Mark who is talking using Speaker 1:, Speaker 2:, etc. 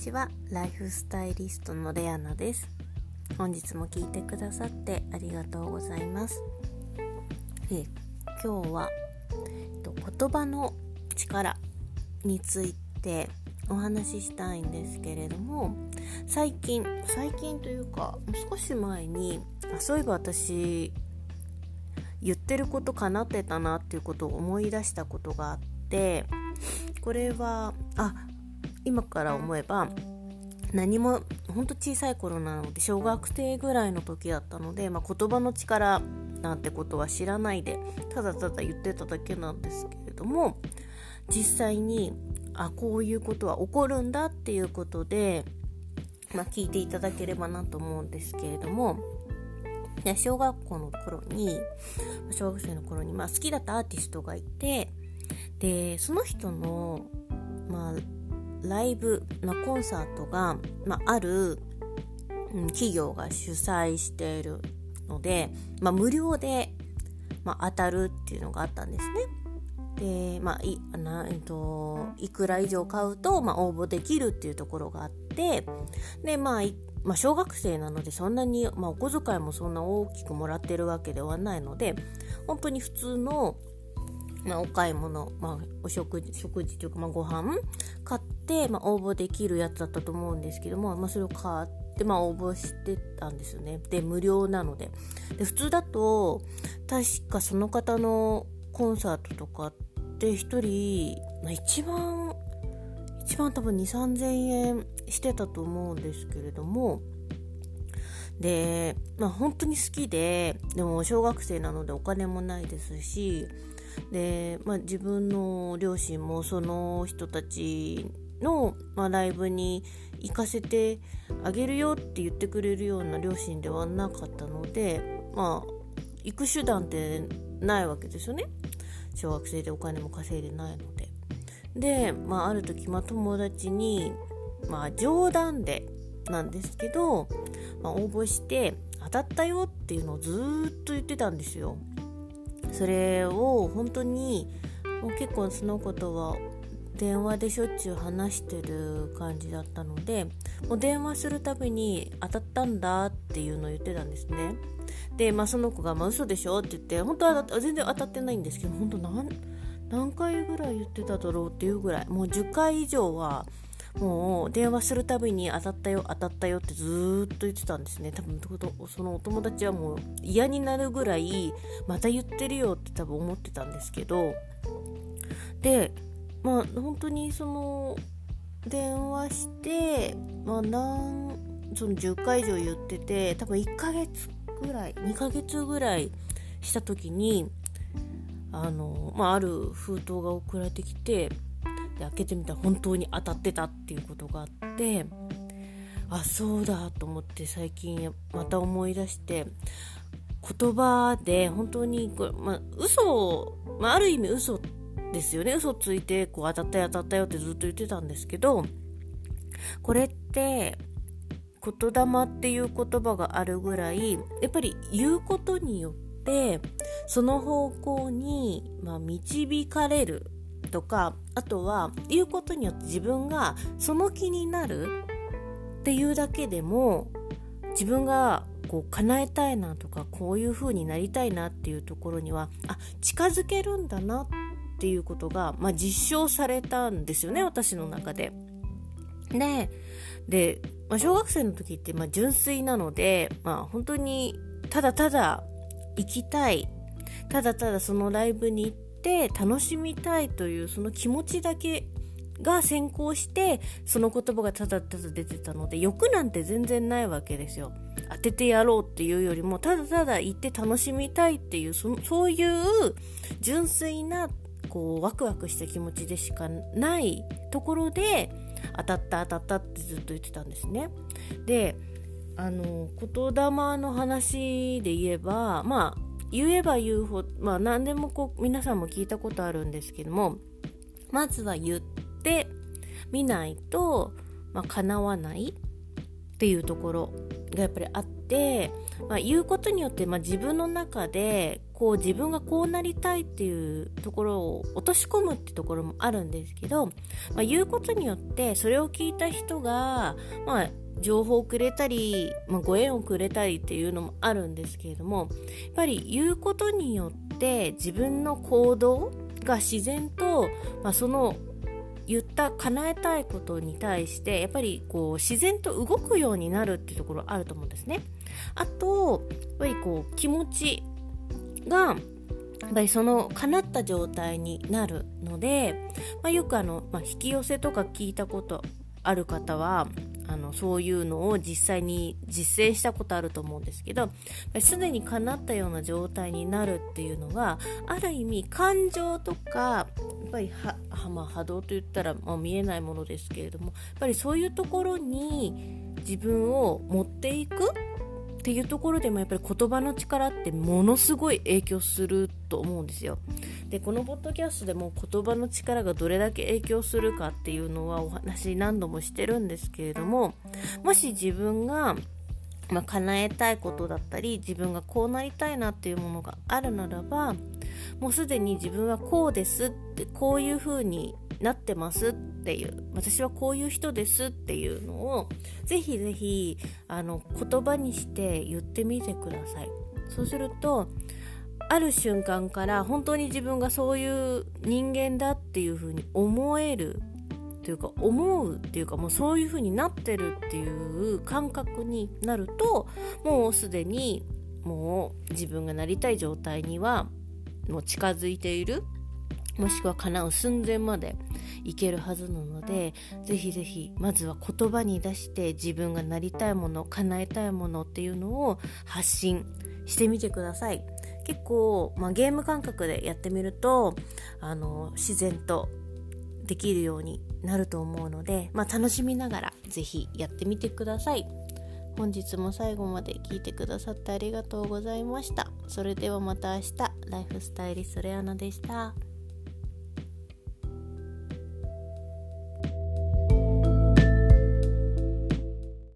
Speaker 1: ちは。ライフスタイリストのレアナです。本日も聞いてくださってありがとうございます。え今日は、えっと、言葉の力についてお話ししたいんですけれども最近最近というか少し前にあそういえば私言ってることかなってたなっていうことを思い出したことがあってこれはあ今から思えば何もほんと小さい頃なので小学生ぐらいの時だったので、まあ、言葉の力なんてことは知らないでただただ言ってただけなんですけれども実際にあこういうことは起こるんだっていうことで、まあ、聞いていただければなと思うんですけれども小学校の頃に小学生の頃に、まあ、好きだったアーティストがいてでその人の、まあ、ライブのコンサートが、まあ、ある、企業が主催しているので、まあ、無料で、まあ、当たるっていうのがあったんですね。で、まあ、いなえっと、いくら以上買うと、まあ、応募できるっていうところがあってで、まあ、まあ、小学生なのでそんなに、まあ、お小遣いもそんな大きくもらってるわけではないので本当に普通のまあ、お買い物、まあ、お食事食事というか、まあ、ご飯買ってて、まあ、応募できるやつだったと思うんですけども、まあ、それを買って、まあ、応募してたんですよね。で無料なので。で普通だと確かその方のコンサートとかって1人、まあ、一番一番多分2 3 0 0 0円してたと思うんですけれども。で、まあ、本当に好きででも小学生なのでお金もないですしで、まあ、自分の両親もその人たちの、まあ、ライブに行かせてあげるよって言ってくれるような両親ではなかったのでまあ行く手段ってないわけですよね。小学生でお金も稼いでないので。で、まあ、ある時、まあ、友達に、まあ、冗談でなんですけど、まあ、応募して当たったよっていうのをずっと言ってたんですよ。それを本当にもう結構そのことは電話でしょっちゅう話してる感じだったのでもう電話するたびに当たったんだっていうのを言ってたんですね。で、まあ、その子が、まあ、嘘でしょって言って本当は全然当たってないんですけど本当何何回ぐらい言ってただろうっていうぐらいもう10回以上はもう電話するたびに当たったよ当たったよってずっと言ってたんですね。多分そのお友達はもう嫌になるぐらいまた言ってるよって多分思ってたんですけどでまあ本当にその電話してまあ何その10回以上言ってて多分1ヶ月ぐらい2ヶ月ぐらいした時にあの、まあ、ある封筒が送られてきてで開けてみたら本当に当たってたっていうことがあってあそうだと思って最近また思い出して言葉で本当にこれ、まあ、嘘、まあ、ある意味嘘ですよね。嘘ついてこう当たったよ当たったよってずっと言ってたんですけどこれって言霊っていう言葉があるぐらいやっぱり言うことによってその方向に、まあ、導かれるとかあとは言うことによって自分がその気になるっていうだけでも自分がこう叶えたいなとかこういう風になりたいなっていうところにはあ近づけるんだなっていうことが、まあ、実証されたんですよね私の中で。でで、まあ、小学生の時って、まあ、純粋なので、まあ、本当にただただ行きたいただただそのライブに行って楽しみたいというその気持ちだけが先行してその言葉がただただ出てたので欲なんて全然ないわけですよ当ててやろうっていうよりもただただ行って楽しみたいっていうそそういう純粋なこうワクワクした気持ちでしかないところで当たった当たったってずっと言ってたんですね。であの言霊の話で言えばまあ言えば言うほど、まあ何でもこう皆さんも聞いたことあるんですけども、まずは言ってみないと、まあ、叶わない。っていうところがやっぱりあっで、まあ、言うことによって、まあ、自分の中でこう自分がこうなりたいっていうところを落とし込むってところもあるんですけど、まあ、言うことによってそれを聞いた人が、まあ、情報をくれたり、まあ、ご縁をくれたりっていうのもあるんですけれどもやっぱり言うことによって自分の行動が自然と、まあ、その言った叶えたいことに対してやっぱりこう自然と動くようになるっていうところあると思うんですね。あとやっぱりこう気持ちがやっぱりその叶った状態になるので、まあ、よくあの、まあ、引き寄せとか聞いたことある方はあのそういうのを実際に実践したことあると思うんですけどすでに叶ったような状態になるっていうのはある意味感情とかぱりは、まあ、波動と言ったら、まあ、見えないものですけれどもやっぱりそういうところに自分を持っていくっていうところでもやっぱり言葉の力ってものすごい影響すると思うんですよ。でこのポッドキャストでも言葉の力がどれだけ影響するかっていうのはお話何度もしてるんですけれどももし自分がまあ、叶えたいことだったり自分がこうなりたいなっていうものがあるならばもうすでに自分はこうですってこういう風になってますっていう私はこういう人ですっていうのをぜひぜひあの言葉にして言ってみてください。そうするとある瞬間から本当に自分がそういう人間だっていう風に思えるというか思うっていうかもうそういう風になってるっていう感覚になるともうすでにもう自分がなりたい状態にはもう近づいている。もしくは叶う寸前までいけるはずなのでぜひぜひまずは言葉に出して自分がなりたいもの叶えたいものっていうのを発信してみてください。結構、まあ、ゲーム感覚でやってみるとあの自然とできるようになると思うので、まあ、楽しみながらぜひやってみてください。本日も最後まで聞いてくださってありがとうございました。それではまた明日。ライフスタイリストレアナでした。